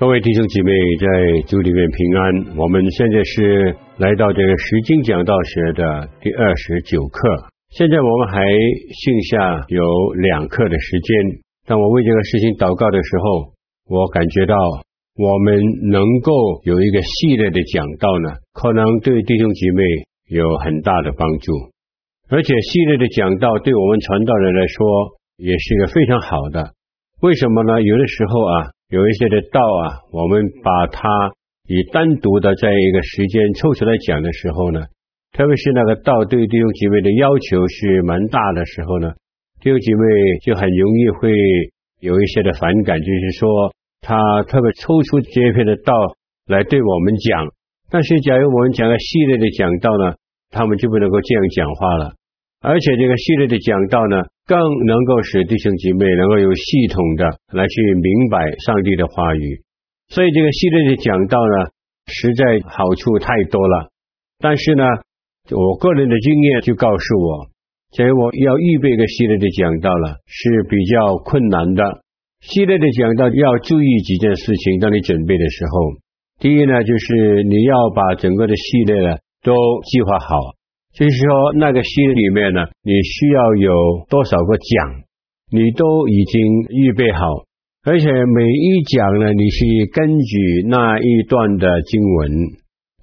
各位弟兄姐妹，在主里面平安。我们现在是来到这个十经讲道学的第二十九课。现在我们还剩下有两课的时间。当我为这个事情祷告的时候，我感觉到我们能够有一个系列的讲道呢，可能对弟兄姐妹有很大的帮助。而且系列的讲道对我们传道人来说也是一个非常好的。为什么呢？有的时候啊。有一些的道啊，我们把它以单独的在一个时间抽出来讲的时候呢，特别是那个道对弟兄姐妹的要求是蛮大的时候呢，弟兄姐妹就很容易会有一些的反感，就是说他特别抽出这一篇的道来对我们讲，但是假如我们讲个系列的讲道呢，他们就不能够这样讲话了。而且这个系列的讲道呢，更能够使弟兄姐妹能够有系统的来去明白上帝的话语。所以这个系列的讲道呢，实在好处太多了。但是呢，我个人的经验就告诉我，所以我要预备一个系列的讲道了，是比较困难的。系列的讲道要注意几件事情，当你准备的时候，第一呢，就是你要把整个的系列呢都计划好。就是说，那个系里面呢，你需要有多少个讲，你都已经预备好，而且每一讲呢，你是根据那一段的经文，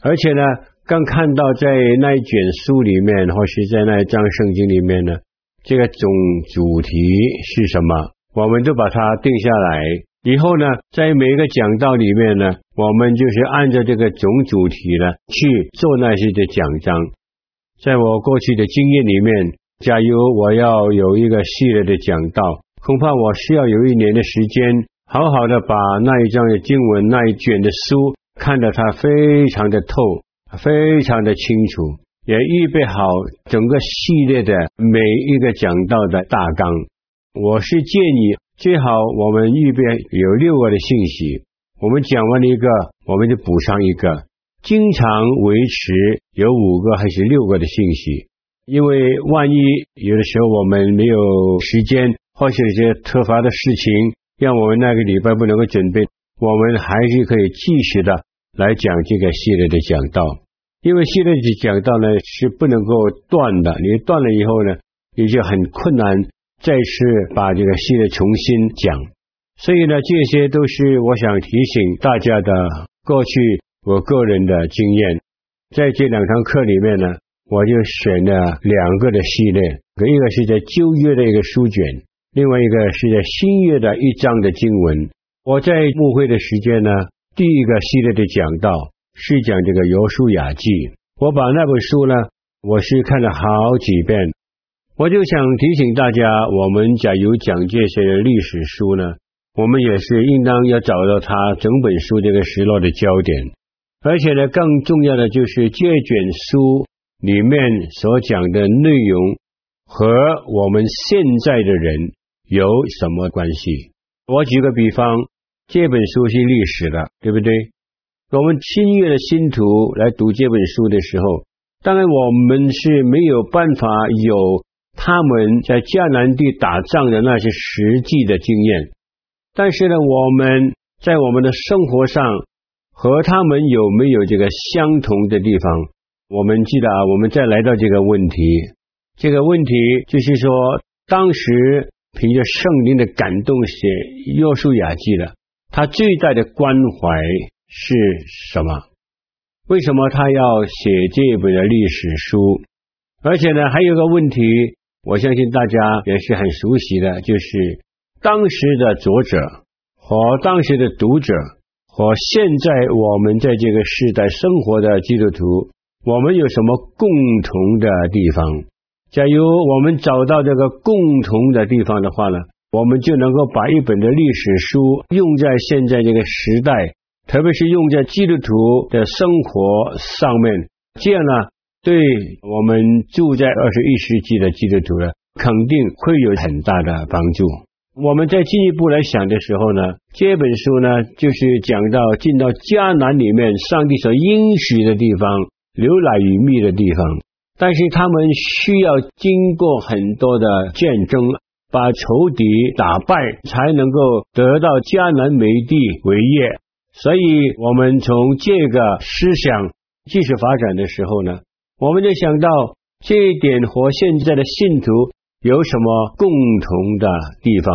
而且呢，刚看到在那一卷书里面，或是在那一章圣经里面呢，这个总主题是什么，我们都把它定下来。以后呢，在每一个讲道里面呢，我们就是按照这个总主题呢去做那些的讲章。在我过去的经验里面，假如我要有一个系列的讲道，恐怕我需要有一年的时间，好好的把那一章的经文、那一卷的书看得它非常的透，非常的清楚，也预备好整个系列的每一个讲道的大纲。我是建议最好我们预备有六个的信息，我们讲完了一个，我们就补上一个。经常维持有五个还是六个的信息，因为万一有的时候我们没有时间，或者有些突发的事情，让我们那个礼拜不能够准备，我们还是可以继续的来讲这个系列的讲道。因为系列的讲道呢是不能够断的，你断了以后呢，你就很困难再次把这个系列重新讲。所以呢，这些都是我想提醒大家的过去。我个人的经验，在这两堂课里面呢，我就选了两个的系列，一个是在旧约的一个书卷，另外一个是在新约的一章的经文。我在牧会的时间呢，第一个系列的讲道是讲这个游书雅记。我把那本书呢，我是看了好几遍，我就想提醒大家，我们假如讲这些历史书呢，我们也是应当要找到它整本书这个时落的焦点。而且呢，更重要的就是这卷书里面所讲的内容和我们现在的人有什么关系？我举个比方，这本书是历史的，对不对？我们新月的信徒来读这本书的时候，当然我们是没有办法有他们在迦南地打仗的那些实际的经验，但是呢，我们在我们的生活上。和他们有没有这个相同的地方？我们记得啊，我们再来到这个问题，这个问题就是说，当时凭着圣灵的感动写约书亚记的，他最大的关怀是什么？为什么他要写这一本的历史书？而且呢，还有个问题，我相信大家也是很熟悉的，就是当时的作者和当时的读者。和现在我们在这个时代生活的基督徒，我们有什么共同的地方？假如我们找到这个共同的地方的话呢，我们就能够把一本的历史书用在现在这个时代特别是用在基督徒的生活上面，这样呢，对我们住在二十一世纪的基督徒呢，肯定会有很大的帮助。我们再进一步来想的时候呢，这本书呢，就是讲到进到迦南里面，上帝所应许的地方，流奶与蜜的地方，但是他们需要经过很多的战争，把仇敌打败，才能够得到迦南美地为业。所以，我们从这个思想继续发展的时候呢，我们就想到这一点和现在的信徒有什么共同的地方？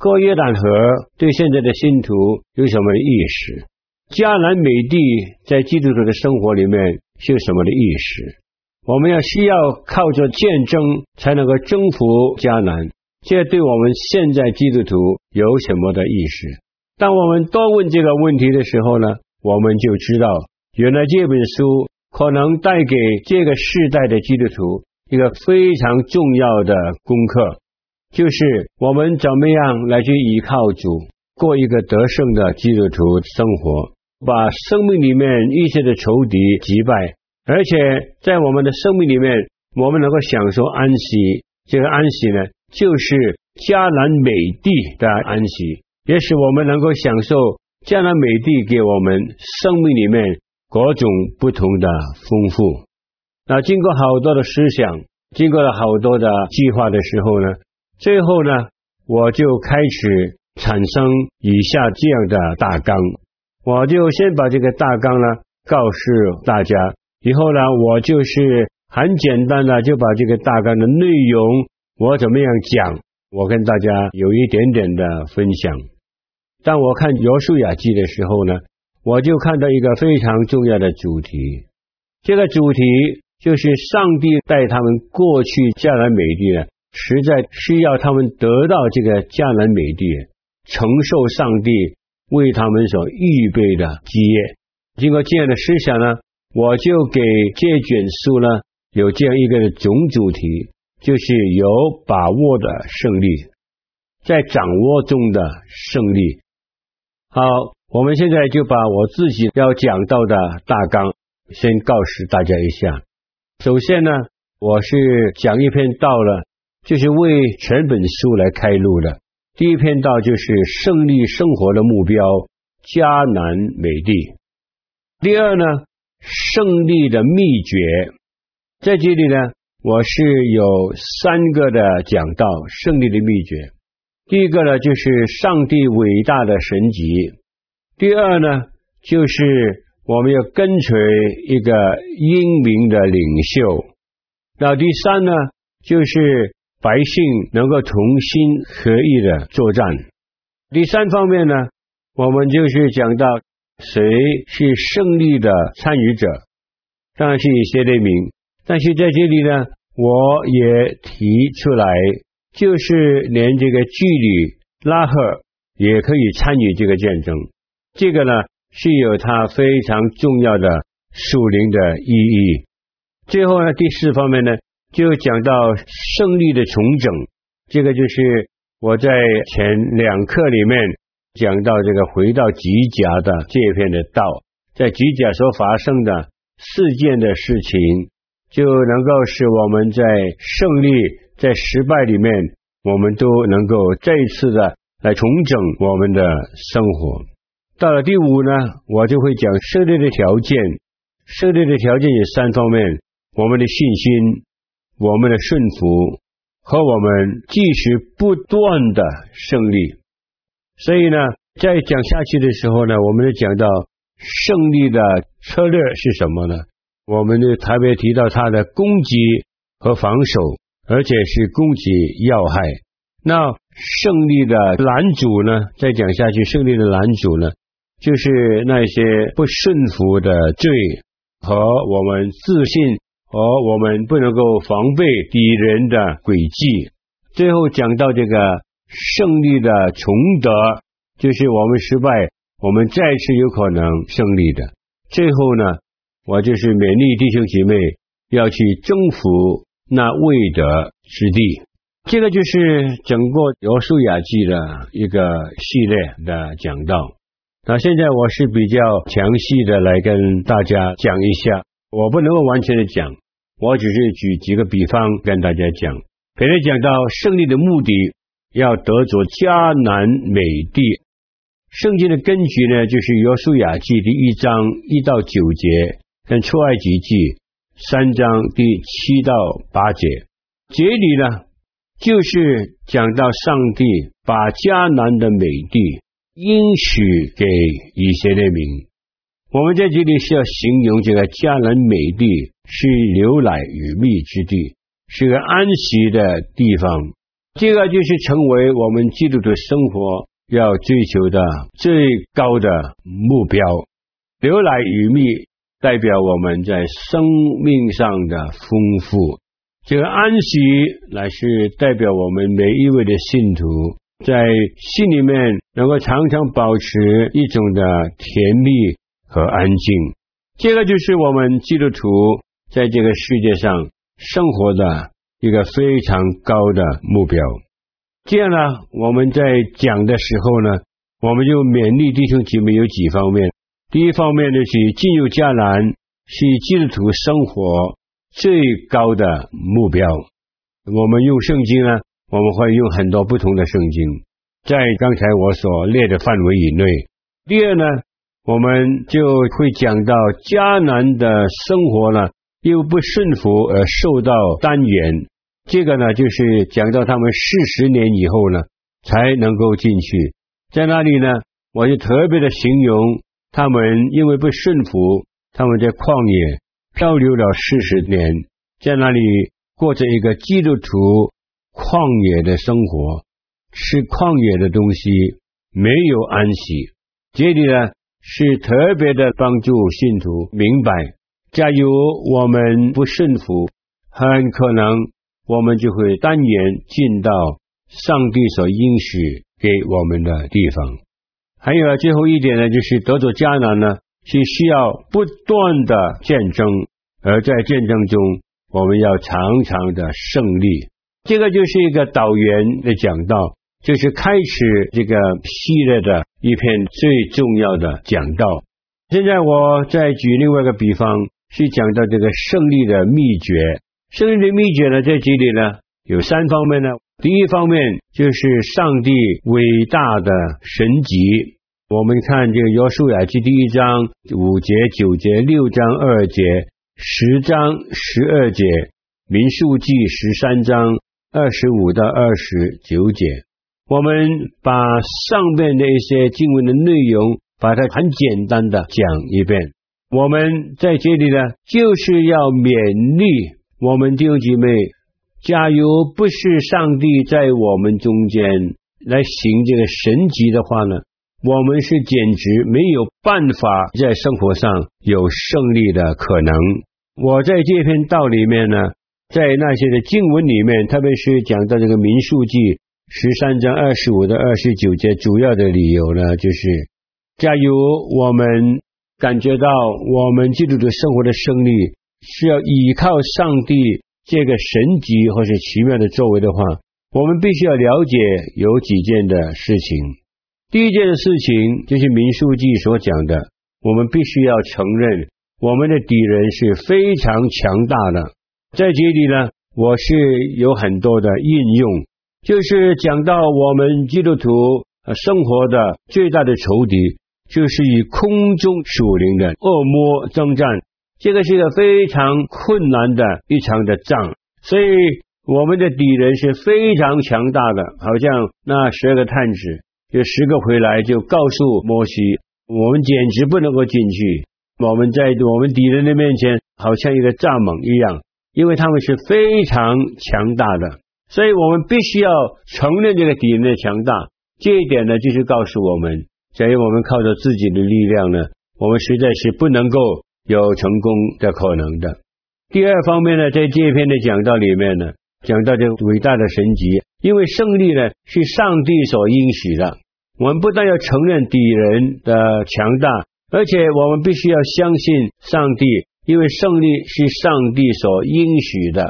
过约旦河对现在的信徒有什么意思？迦南美地在基督徒的生活里面是什么的意思？我们要需要靠着战争才能够征服迦南，这对我们现在基督徒有什么的意思？当我们多问这个问题的时候呢，我们就知道，原来这本书可能带给这个世代的基督徒一个非常重要的功课，就是我们怎么样来去依靠主，过一个得胜的基督徒生活。把生命里面一切的仇敌击败，而且在我们的生命里面，我们能够享受安息。这个安息呢，就是迦南美地的安息，也使我们能够享受迦南美地给我们生命里面各种不同的丰富。那经过好多的思想，经过了好多的计划的时候呢，最后呢，我就开始产生以下这样的大纲。我就先把这个大纲呢告诉大家，以后呢，我就是很简单的就把这个大纲的内容我怎么样讲，我跟大家有一点点的分享。当我看约书亚记的时候呢，我就看到一个非常重要的主题，这个主题就是上帝带他们过去迦南美地呢，实在需要他们得到这个迦南美地，承受上帝。为他们所预备的基业，经过这样的思想呢，我就给这卷书呢有这样一个总主题，就是有把握的胜利，在掌握中的胜利。好，我们现在就把我自己要讲到的大纲先告诉大家一下。首先呢，我是讲一篇道了，就是为全本书来开路的。第一篇道就是胜利生活的目标，迦南美地。第二呢，胜利的秘诀，在这里呢，我是有三个的讲道，胜利的秘诀。第一个呢，就是上帝伟大的神迹；第二呢，就是我们要跟随一个英明的领袖；那第三呢，就是。百姓能够同心合意的作战。第三方面呢，我们就是讲到谁是胜利的参与者，当然是以色列民。但是在这里呢，我也提出来，就是连这个距离拉赫也可以参与这个战争。这个呢，是有它非常重要的属灵的意义。最后呢，第四方面呢。就讲到胜利的重整，这个就是我在前两课里面讲到这个回到吉甲的这篇的道，在吉甲所发生的事件的事情，就能够使我们在胜利、在失败里面，我们都能够再一次的来重整我们的生活。到了第五呢，我就会讲胜利的条件，胜利的条件有三方面：我们的信心。我们的顺服和我们继续不断的胜利，所以呢，在讲下去的时候呢，我们就讲到胜利的策略是什么呢？我们就特别提到它的攻击和防守，而且是攻击要害。那胜利的拦阻呢？再讲下去，胜利的拦阻呢，就是那些不顺服的罪和我们自信。和我们不能够防备敌人的诡计。最后讲到这个胜利的崇德，就是我们失败，我们再次有可能胜利的。最后呢，我就是勉励弟兄姐妹要去征服那未得之地。这个就是整个约书雅记的一个系列的讲道。那现在我是比较详细的来跟大家讲一下，我不能够完全的讲，我只是举几个比方跟大家讲。别人讲到胜利的目的，要得着迦南美地。圣经的根据呢，就是约书亚记第一章一到九节，跟出埃及记三章第七到八节。这里呢，就是讲到上帝把迦南的美地应许给以色列民。我们在这里是要形容这个迦南美地是牛奶与蜜之地，是个安息的地方。这个就是成为我们基督徒生活。要追求的最高的目标，牛奶与蜜代表我们在生命上的丰富；这个安息乃是代表我们每一位的信徒在心里面能够常常保持一种的甜蜜和安静。这个就是我们基督徒在这个世界上生活的一个非常高的目标。这样呢，我们在讲的时候呢，我们就勉励弟兄姐妹有几方面。第一方面呢，是进入迦南，是基督徒生活最高的目标。我们用圣经呢，我们会用很多不同的圣经，在刚才我所列的范围以内。第二呢，我们就会讲到迦南的生活呢，又不顺服而受到单元。这个呢，就是讲到他们四十年以后呢，才能够进去。在那里呢，我就特别的形容他们，因为不顺服，他们在旷野漂流了四十年，在那里过着一个基督徒旷野的生活，吃旷野的东西，没有安息。这里呢，是特别的帮助信徒明白，假如我们不顺服，很可能。我们就会耽延进到上帝所应许给我们的地方。还有啊，最后一点呢，就是得着迦南呢，是需要不断的见证，而在见证中，我们要常常的胜利。这个就是一个导员的讲道，就是开始这个系列的一篇最重要的讲道。现在我再举另外一个比方，是讲到这个胜利的秘诀。胜利的秘诀呢，在这里呢有三方面呢。第一方面就是上帝伟大的神迹。我们看这个约书亚记第一章五节、九节、六章二节、十章十二节、民数记十三章二十五到二十九节。我们把上面的一些经文的内容，把它很简单的讲一遍。我们在这里呢，就是要勉励。我们弟兄姐妹，假如不是上帝在我们中间来行这个神迹的话呢，我们是简直没有办法在生活上有胜利的可能。我在这篇道里面呢，在那些的经文里面，特别是讲到这个民数记十三章二十五到二十九节，主要的理由呢，就是假如我们感觉到我们基督的生活的胜利。是要依靠上帝这个神迹或是奇妙的作为的话，我们必须要了解有几件的事情。第一件的事情就是民数记所讲的，我们必须要承认我们的敌人是非常强大的。在这里呢，我是有很多的应用，就是讲到我们基督徒生活的最大的仇敌，就是与空中属灵的恶魔争战。这个是一个非常困难的一场的仗，所以我们的敌人是非常强大的。好像那十二个探子，有十个回来就告诉摩西，我们简直不能够进去。我们在我们敌人的面前，好像一个蚱蜢一样，因为他们是非常强大的，所以我们必须要承认这个敌人的强大。这一点呢，就是告诉我们，所以我们靠着自己的力量呢，我们实在是不能够。有成功的可能的。第二方面呢，在这一篇的讲道里面呢，讲到这伟大的神迹，因为胜利呢是上帝所应许的，我们不但要承认敌人的强大，而且我们必须要相信上帝，因为胜利是上帝所应许的。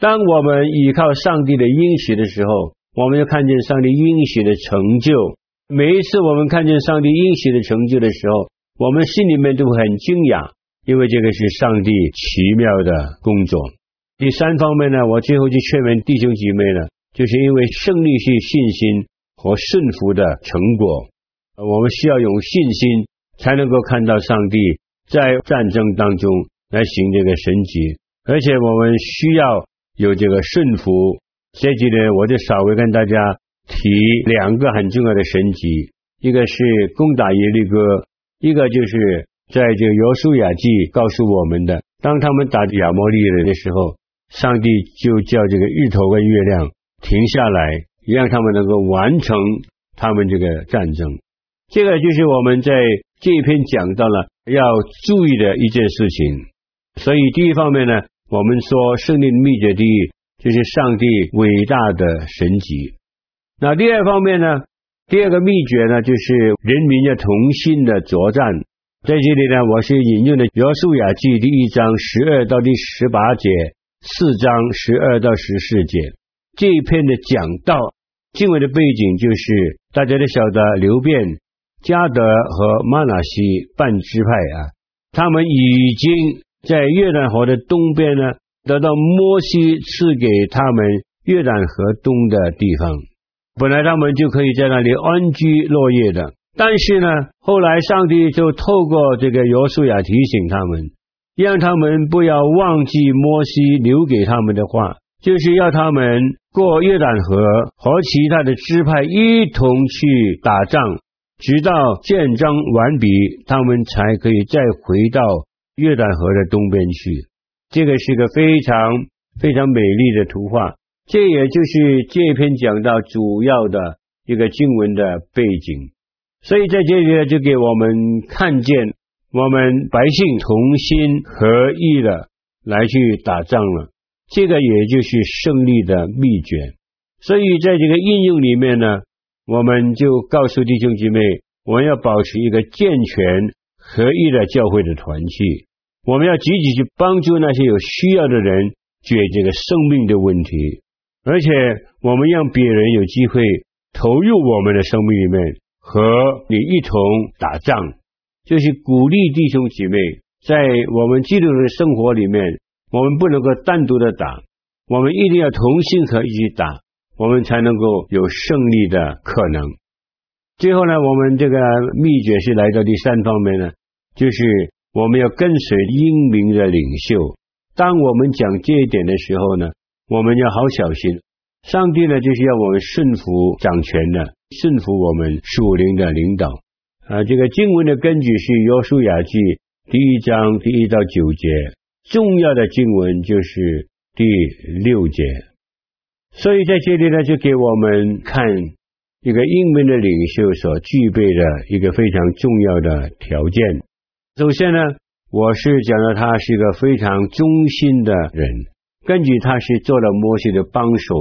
当我们依靠上帝的应许的时候，我们就看见上帝应许的成就，每一次我们看见上帝应许的成就的时候，我们心里面都会很惊讶，因为这个是上帝奇妙的工作。第三方面呢，我最后就劝勉弟兄姐妹呢，就是因为胜利是信心和顺服的成果，我们需要有信心才能够看到上帝在战争当中来行这个神迹，而且我们需要有这个顺服。这几年我就稍微跟大家。提两个很重要的神迹，一个是攻打耶利哥，一个就是在这个约书亚记告诉我们的，当他们打亚摩利人的时候，上帝就叫这个日头跟月亮停下来，让他们能够完成他们这个战争。这个就是我们在这一篇讲到了要注意的一件事情。所以第一方面呢，我们说胜利的秘诀第一就是上帝伟大的神迹。那第二方面呢，第二个秘诀呢，就是人民的同心的作战。在这里呢，我是引用的《约书亚记》第一章十二到第十八节，四章十二到十四节这一篇的讲道。经文的背景就是大家都晓得，流便、加德和玛拿西半支派啊，他们已经在约旦河的东边呢，得到摩西赐给他们约旦河东的地方。本来他们就可以在那里安居乐业的，但是呢，后来上帝就透过这个约书亚提醒他们，让他们不要忘记摩西留给他们的话，就是要他们过约旦河和其他的支派一同去打仗，直到建章完毕，他们才可以再回到约旦河的东边去。这个是个非常非常美丽的图画。这也就是这篇讲到主要的一个经文的背景，所以在这里呢，就给我们看见我们百姓同心合意的来去打仗了，这个也就是胜利的秘诀。所以在这个应用里面呢，我们就告诉弟兄姐妹，我们要保持一个健全合一的教会的团契，我们要积极去帮助那些有需要的人解决这个生命的问题。而且我们让别人有机会投入我们的生命里面，和你一同打仗，就是鼓励弟兄姐妹在我们基督的生活里面，我们不能够单独的打，我们一定要同心合一起打，我们才能够有胜利的可能。最后呢，我们这个秘诀是来到第三方面呢，就是我们要跟随英明的领袖。当我们讲这一点的时候呢，我们要好小心，上帝呢，就是要我们顺服掌权的，顺服我们属灵的领导。啊，这个经文的根据是约书亚记第一章第一到九节，重要的经文就是第六节。所以在这里呢，就给我们看一个英明的领袖所具备的一个非常重要的条件。首先呢，我是讲到他是一个非常忠心的人。根据他是做了摩西的帮手，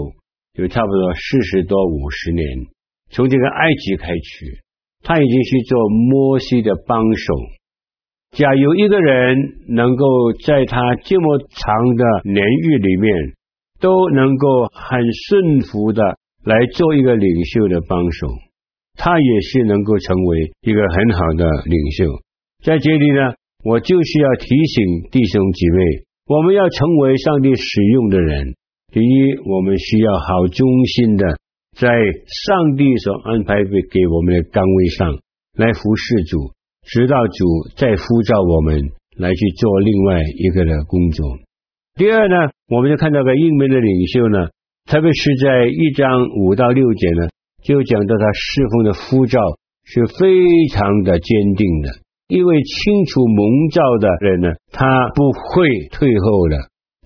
就差不多四十多五十年，从这个埃及开始，他已经是做摩西的帮手。假如一个人能够在他这么长的年日里面，都能够很顺服的来做一个领袖的帮手，他也是能够成为一个很好的领袖。在这里呢，我就是要提醒弟兄姐妹。我们要成为上帝使用的人，第一，我们需要好忠心的在上帝所安排给给我们的岗位上来服侍主，直到主再呼召我们来去做另外一个的工作。第二呢，我们就看到个英明的领袖呢，特别是在一章五到六节呢，就讲到他侍奉的呼召是非常的坚定的。因为清楚蒙召的人呢，他不会退后的，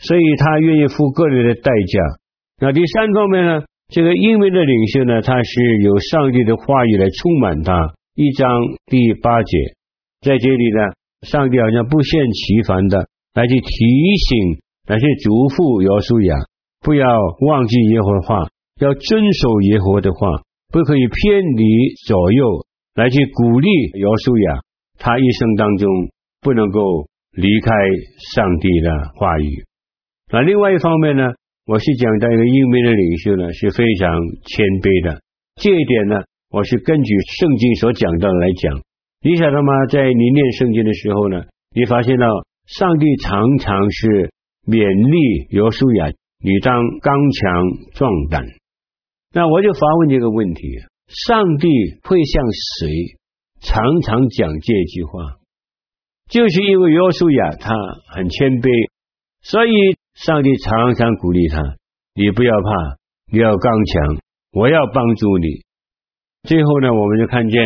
所以他愿意付个人的代价。那第三方面呢，这个英明的领袖呢，他是有上帝的话语来充满他。一章第八节，在这里呢，上帝好像不厌其烦的来去提醒那些嘱咐约书雅，不要忘记耶和华，要遵守耶和华的话，不可以偏离左右，来去鼓励姚书雅。他一生当中不能够离开上帝的话语。那另外一方面呢，我是讲到一个英明的领袖呢，是非常谦卑的。这一点呢，我是根据圣经所讲到的来讲。你晓得吗？在你念圣经的时候呢，你发现到上帝常常是勉励约书亚，你当刚强壮胆。那我就发问这个问题：上帝会向谁常常讲这句话？就是因为约书亚他很谦卑，所以上帝常常鼓励他：你不要怕，你要刚强，我要帮助你。最后呢，我们就看见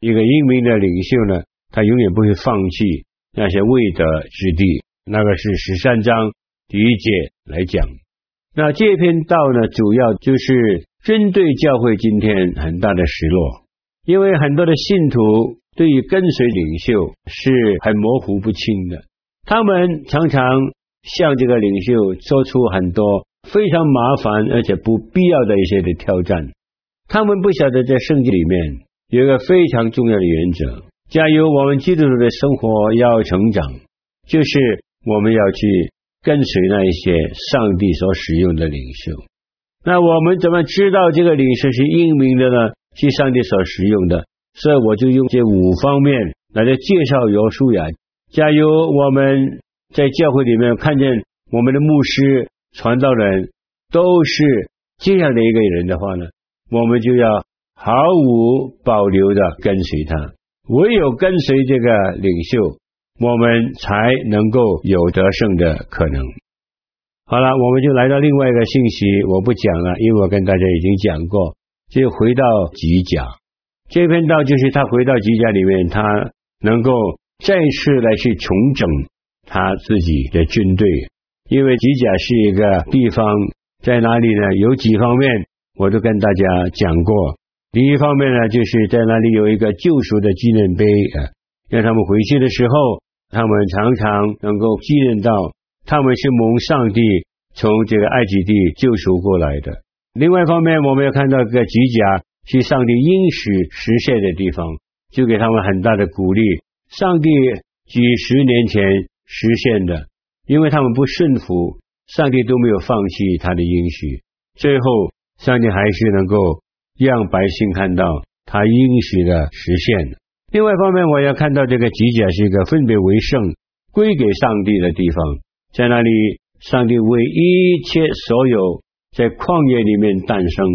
一个英明的领袖呢，他永远不会放弃那些未得之地。那个是十三章第一节来讲。那这篇道呢，主要就是针对教会今天很大的失落，因为很多的信徒。对于跟随领袖是很模糊不清的，他们常常向这个领袖做出很多非常麻烦而且不必要的一些的挑战。他们不晓得在圣经里面有一个非常重要的原则：假如我们基督徒的生活要成长，就是我们要去跟随那一些上帝所使用的领袖。那我们怎么知道这个领袖是英明的呢？是上帝所使用的。所以我就用这五方面来介绍约书亚。假如我们在教会里面看见我们的牧师、传道人都是这样的一个人的话呢，我们就要毫无保留的跟随他。唯有跟随这个领袖，我们才能够有得胜的可能。好了，我们就来到另外一个信息，我不讲了，因为我跟大家已经讲过，就回到吉甲。这篇道就是他回到吉甲里面，他能够再次来去重整他自己的军队，因为吉甲是一个地方，在哪里呢？有几方面我都跟大家讲过。第一方面呢，就是在那里有一个救赎的纪念碑啊，让他们回去的时候，他们常常能够纪念到他们是蒙上帝从这个埃及地救赎过来的。另外一方面，我们要看到这个吉甲。是上帝应许实现的地方，就给他们很大的鼓励。上帝几十年前实现的，因为他们不顺服，上帝都没有放弃他的应许。最后，上帝还是能够让百姓看到他应许的实现。另外一方面，我要看到这个吉甲是一个分别为圣、归给上帝的地方，在那里，上帝为一切所有在旷野里面诞生。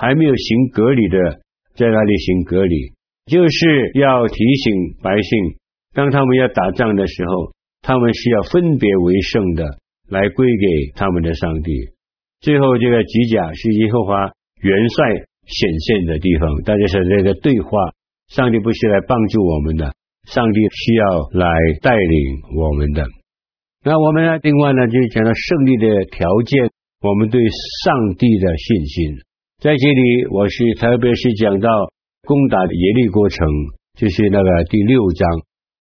还没有行隔离的，在那里行隔离，就是要提醒百姓，当他们要打仗的时候，他们是要分别为圣的，来归给他们的上帝。最后，这个吉甲是耶和华元帅显现的地方，大家说这个对话，上帝不是来帮助我们的，上帝需要来带领我们的。那我们呢，另外呢，就讲到胜利的条件，我们对上帝的信心。在这里，我是特别是讲到攻打耶利过程，就是那个第六章。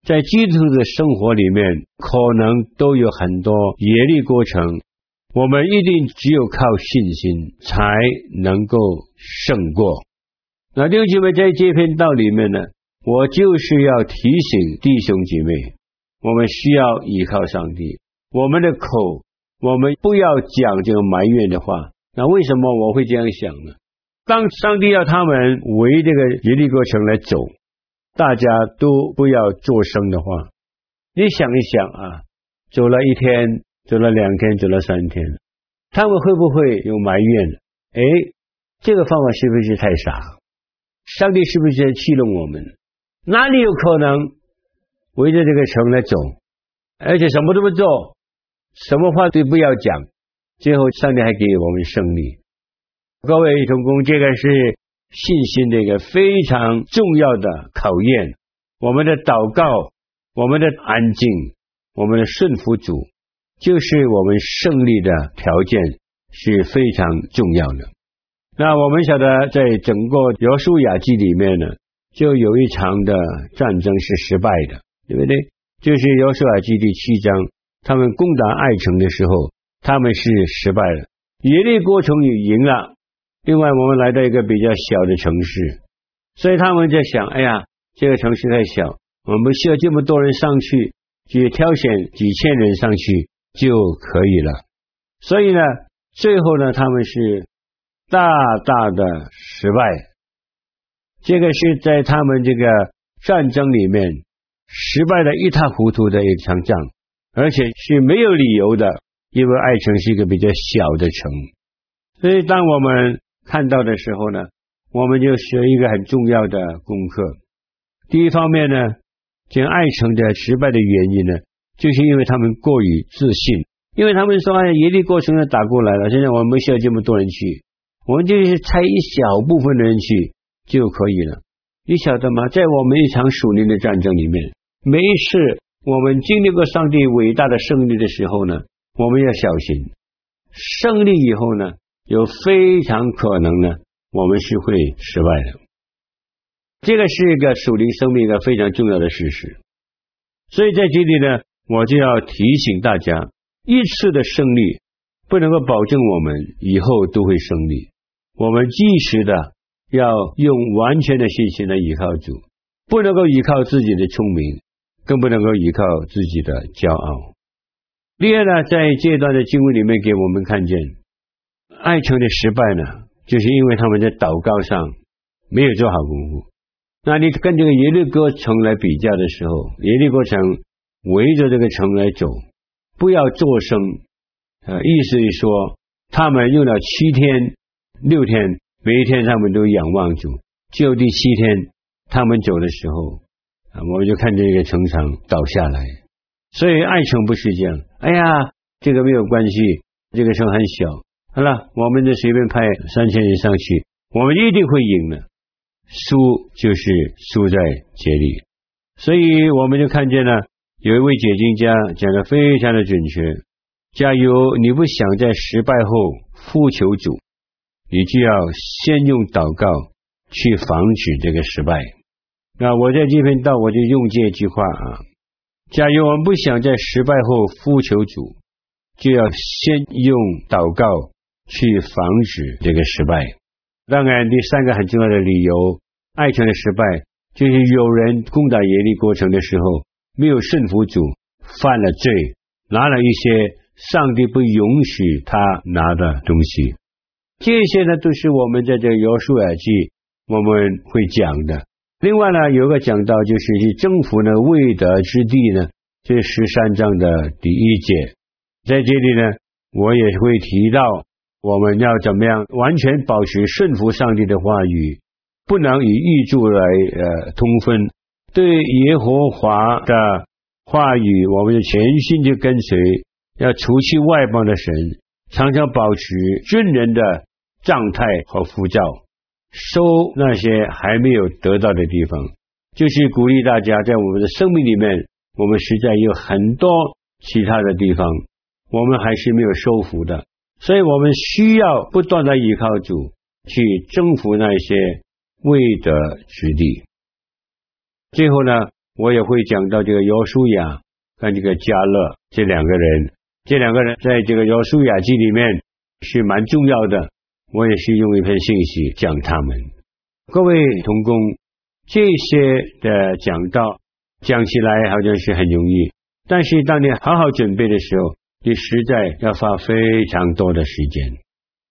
在基督的生活里面，可能都有很多耶利过程，我们一定只有靠信心才能够胜过。那弟兄姐妹，在这篇道里面呢，我就是要提醒弟兄姐妹，我们需要依靠上帝。我们的口，我们不要讲这个埋怨的话。那为什么我会这样想呢？当上帝要他们围这个耶利哥城来走，大家都不要作声的话，你想一想啊，走了一天，走了两天，走了三天，他们会不会有埋怨？哎，这个方法是不是太傻？上帝是不是在戏弄我们？哪里有可能围着这个城来走，而且什么都不做，什么话都不要讲？最后，上帝还给我们胜利。各位同工，这个是信心的一个非常重要的考验。我们的祷告，我们的安静，我们的顺服主，就是我们胜利的条件，是非常重要的。那我们晓得，在整个约书亚记里面呢，就有一场的战争是失败的，对不对？就是约书亚记第七章，他们攻打爱城的时候。他们是失败了，耶利哥城也赢了。另外，我们来到一个比较小的城市，所以他们在想：哎呀，这个城市太小，我们需要这么多人上去，只挑选几千人上去就可以了。所以呢，最后呢，他们是大大的失败。这个是在他们这个战争里面失败的一塌糊涂的一场仗，而且是没有理由的，因为艾城是一个比较小的城。所以当我们看到的时候呢，我们就学一个很重要的功课。第一方面呢，讲爱城的失败的原因呢，就是因为他们过于自信，因为他们说：“哎，耶利哥城要打过来了，现在我们不需要这么多人去，我们就是差一小部分的人去就可以了。”你晓得吗？在我们一场属灵的战争里面，每一次我们经历过上帝伟大的胜利的时候呢，我们要小心，胜利以后呢，有非常可能呢，我们是会失败的。这个是一个属灵生命的非常重要的事实，所以在这里呢，我就要提醒大家，一次的胜利不能够保证我们以后都会胜利。我们即时的要用完全的信心来依靠主，不能够依靠自己的聪明，更不能够依靠自己的骄傲。第二呢，在这段的经文里面给我们看见，爱城的失败呢，就是因为他们在祷告上没有做好功夫。那你跟这个耶律哥城来比较的时候，耶律哥城围着这个城来走，不要作声。呃，意思是说，他们用了七天、六天，每一天他们都仰望主，就第七天他们走的时候，啊，我们就看见一个城墙倒下来。所以爱城不是这样。哎呀，这个没有关系，这个城很小。好了，我们就随便派三千人上去，我们一定会赢的。输就是输在这里，所以我们就看见了有一位解经家讲得非常的准确。假如你不想在失败后复求主，你就要先用祷告去防止这个失败。那我在这篇道我就用这句话啊：假如我们不想在失败后呼求主，就要先用祷告去防止这个失败。当然，第三个很重要的理由，爱情的失败，就是有人攻打耶利哥城的时候，没有顺服主，犯了罪，拿了一些上帝不允许他拿的东西。这些呢，都是我们在这个约书亚记我们会讲的。另外呢，有个讲到就是去征服呢未得之地呢，这十三章的第一节，在这里呢，我也会提到。我们要怎么样完全保持顺服上帝的话语，不能以预祝来呃通分。对耶和华的话语，我们就全心去跟随，要除去外邦的神，常常保持军人的状态和呼召，收那些还没有得到的地方，就是鼓励大家在我们的生命里面，我们实在有很多其他的地方，我们还是没有收服的。所以我们需要不断的依靠主，去征服那些未得之地。最后呢，我也会讲到这个约书亚和这个加勒这两个人，这两个人在这个约书亚记里面是蛮重要的。我也是用一篇信息讲他们。各位同工，这些的讲道讲起来好像是很容易，但是当你好好准备的时候，你实在要花非常多的时间，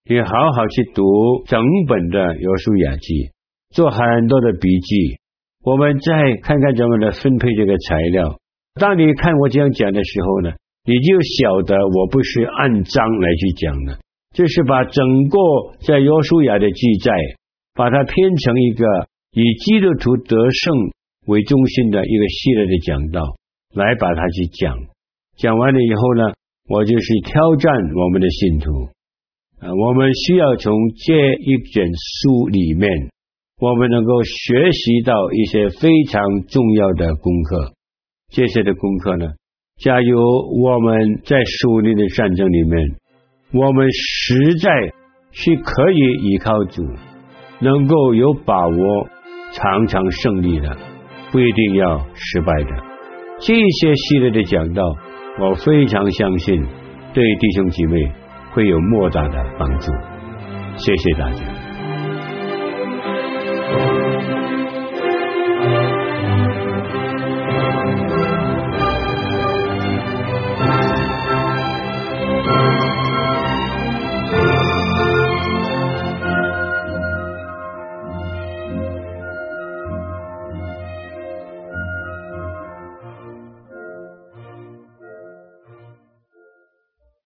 你好好去读整本的约书亚记，做很多的笔记。我们再看看怎么来分配这个材料。当你看我这样讲的时候呢，你就晓得我不是按章来去讲的，就是把整个在约书亚的记载，把它编成一个以基督徒得胜为中心的一个系列的讲道，来把它去讲。讲完了以后呢，我就是挑战我们的信徒啊，我们需要从这一卷书里面，我们能够学习到一些非常重要的功课。这些的功课呢，假如我们在属灵的战争里面，我们实在是可以依靠主，能够有把握，常常胜利的，不一定要失败的。这些系列的讲道。我非常相信，对弟兄姐妹会有莫大的帮助。谢谢大家。